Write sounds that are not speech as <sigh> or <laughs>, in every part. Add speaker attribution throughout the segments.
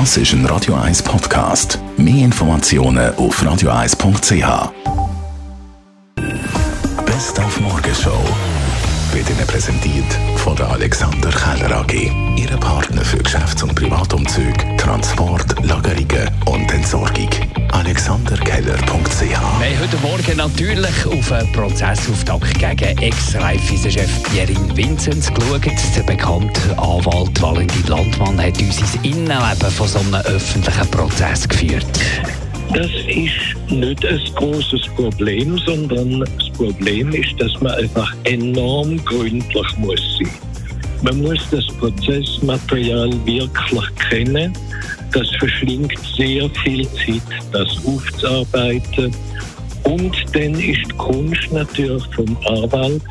Speaker 1: Das ist ein Radio 1 Podcast. Mehr Informationen auf radio1.ch. Best auf Morgenshow wird Ihnen präsentiert von der Alexander Keller AG. Ihre Partner für Geschäfts- und Privatumzug, Transport, Lagerungen und Entsorgung. AlexanderKeller.ch
Speaker 2: Wir haben heute Morgen natürlich auf einen Prozessauftakt gegen Ex-Raiffeisen-Chef Pierin Vinzenz geschaut. Der bekannte Anwalt Valentin Landmann hat uns ins Innenleben von so einem öffentlichen Prozess geführt.
Speaker 3: Das ist nicht ein großes Problem, sondern das Problem ist, dass man einfach enorm gründlich muss sein. Man muss das Prozessmaterial wirklich kennen. Das verschlingt sehr viel Zeit, das aufzuarbeiten. Und dann ist die Kunst natürlich vom Anwalt,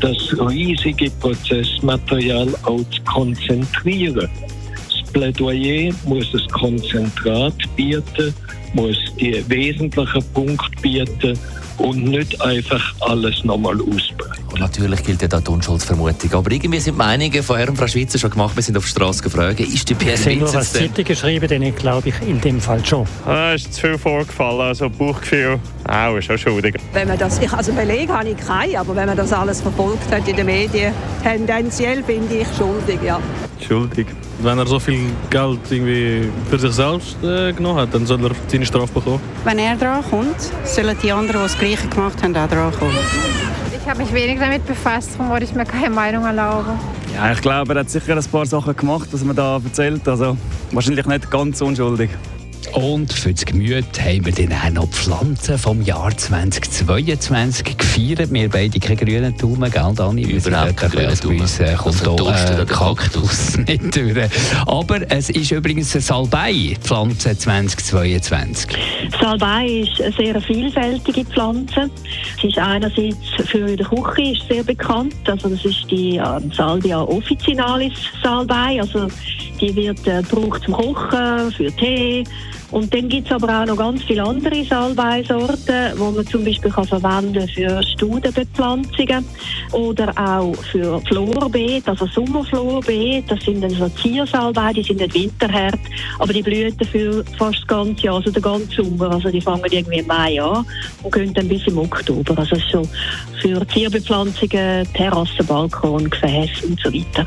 Speaker 3: das riesige Prozessmaterial auch zu konzentrieren. Das Plädoyer muss ein Konzentrat bieten, muss die wesentlichen Punkte bieten und nicht einfach alles nochmal ausbreiten.
Speaker 4: Und natürlich gilt ja da die Unschuldsvermutung. Aber irgendwie sind die Meinungen von Herrn und Frau Schweizer schon gemacht. Wir sind auf der Straße gefragt. Ist die Pierre
Speaker 5: Sie nur was
Speaker 4: denn...
Speaker 5: Zeitung geschrieben, dann glaube ich in dem Fall schon.
Speaker 6: Ah, ist zu viel vorgefallen, also Bauchgefühl auch, ist auch schuldig.
Speaker 7: Wenn man das, ich, also Beleg habe ich keinen, aber wenn man das alles verfolgt hat in den Medien, tendenziell bin ich schuldig, ja.
Speaker 6: Schuldig.
Speaker 8: Wenn er so viel Geld irgendwie für sich selbst äh, genommen hat, dann soll er seine Strafe bekommen.
Speaker 9: Wenn er dran kommt, sollen die anderen, die das Gleiche gemacht haben, auch dran kommen.
Speaker 10: Ich habe mich wenig damit befasst, darum wollte ich mir keine Meinung erlauben.
Speaker 11: Ja, ich glaube, er hat sicher ein paar Sachen gemacht, was man da erzählt. Also wahrscheinlich nicht ganz unschuldig.
Speaker 2: Und für das Gemüt haben wir dann auch noch die Pflanzen vom Jahr 2022 gefeiert. Wir beide keine grünen Daumen, gell, Dani? Wir
Speaker 4: Überhaupt keine grünen
Speaker 2: Bei uns äh, kommt
Speaker 4: Also Durst
Speaker 2: äh, Kaktus <laughs> nicht durch. Aber es ist übrigens eine Salbei-Pflanze 2022.
Speaker 12: Salbei ist eine sehr vielfältige Pflanze. Sie ist einerseits für die Küche ist sehr bekannt. Also das ist die äh, Salvia officinalis Salbei. Also die wird äh, gebraucht zum Kochen, für Tee. Und dann gibt es aber auch noch ganz viele andere Salbeisorten, die man zum Beispiel kann verwenden für Studenbepflanzungen oder auch für Florbeet, also Sommerflorbeet. Das sind dann so Ziersalbei, die sind nicht winterhart, aber die blühen dafür fast das ganze Jahr, also den ganzen Sommer. Also die fangen irgendwie im Mai an und gehen dann bis im Oktober. Also so für Zierbepflanzungen, Terrassen, Balkon, Gefäße und so weiter.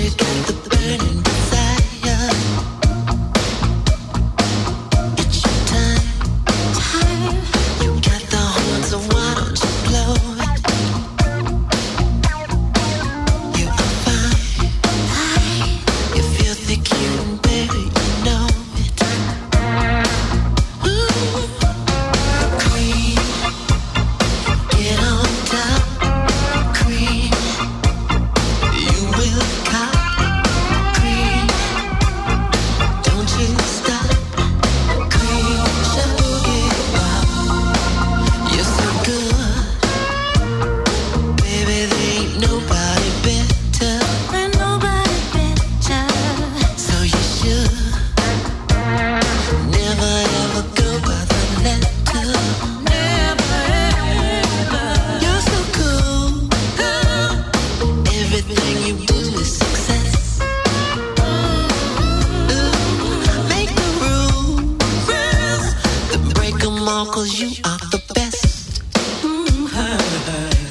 Speaker 13: magic at the burning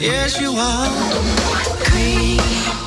Speaker 13: Yes, you are.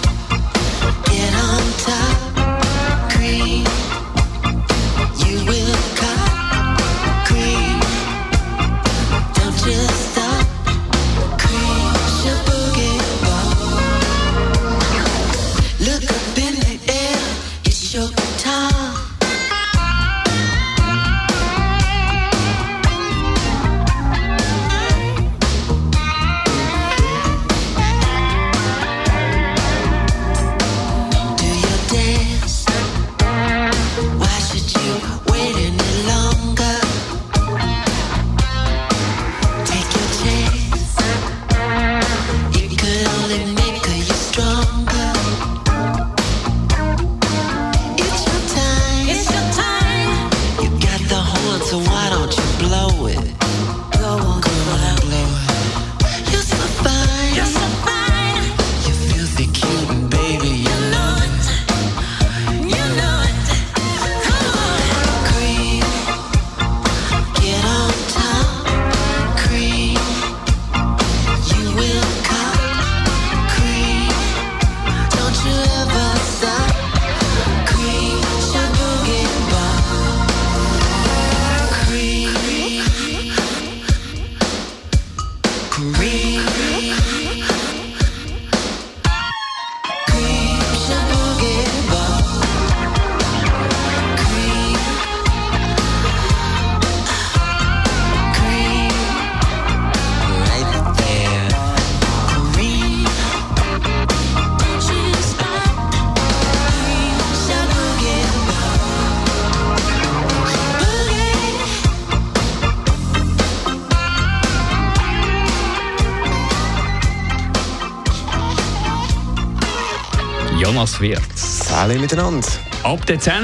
Speaker 2: Jonas Wirz.
Speaker 14: Alle miteinander.
Speaker 2: Ab der 10.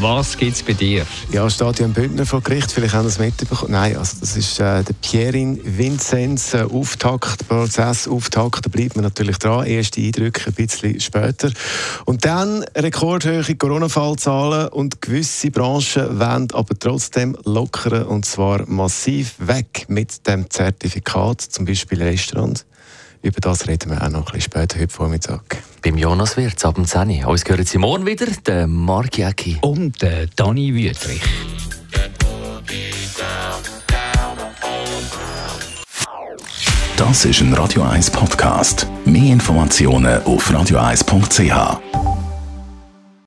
Speaker 2: Was gibt es bei dir?
Speaker 14: Ja, ein Bündner vor Gericht, vielleicht haben Sie es mitbekommen. Nein, also das ist äh, der Pierin Vinzenz, äh, Auftakt, Prozessauftakt, da bleibt man natürlich dran, erste Eindrücke ein bisschen später. Und dann rekordhohe Corona-Fallzahlen und gewisse Branchen wollen aber trotzdem lockern und zwar massiv weg mit dem Zertifikat, zum Beispiel Restaurant. Über das reden wir auch noch ein bisschen später heute Vormittag.
Speaker 4: Beim Jonas Wirtz ab dem 10. Uns hören Sie morgen wieder, der Mark Jäcki.
Speaker 2: Und der Dani Wüthrich.
Speaker 1: Das ist ein Radio 1 Podcast. Mehr Informationen auf radio1.ch.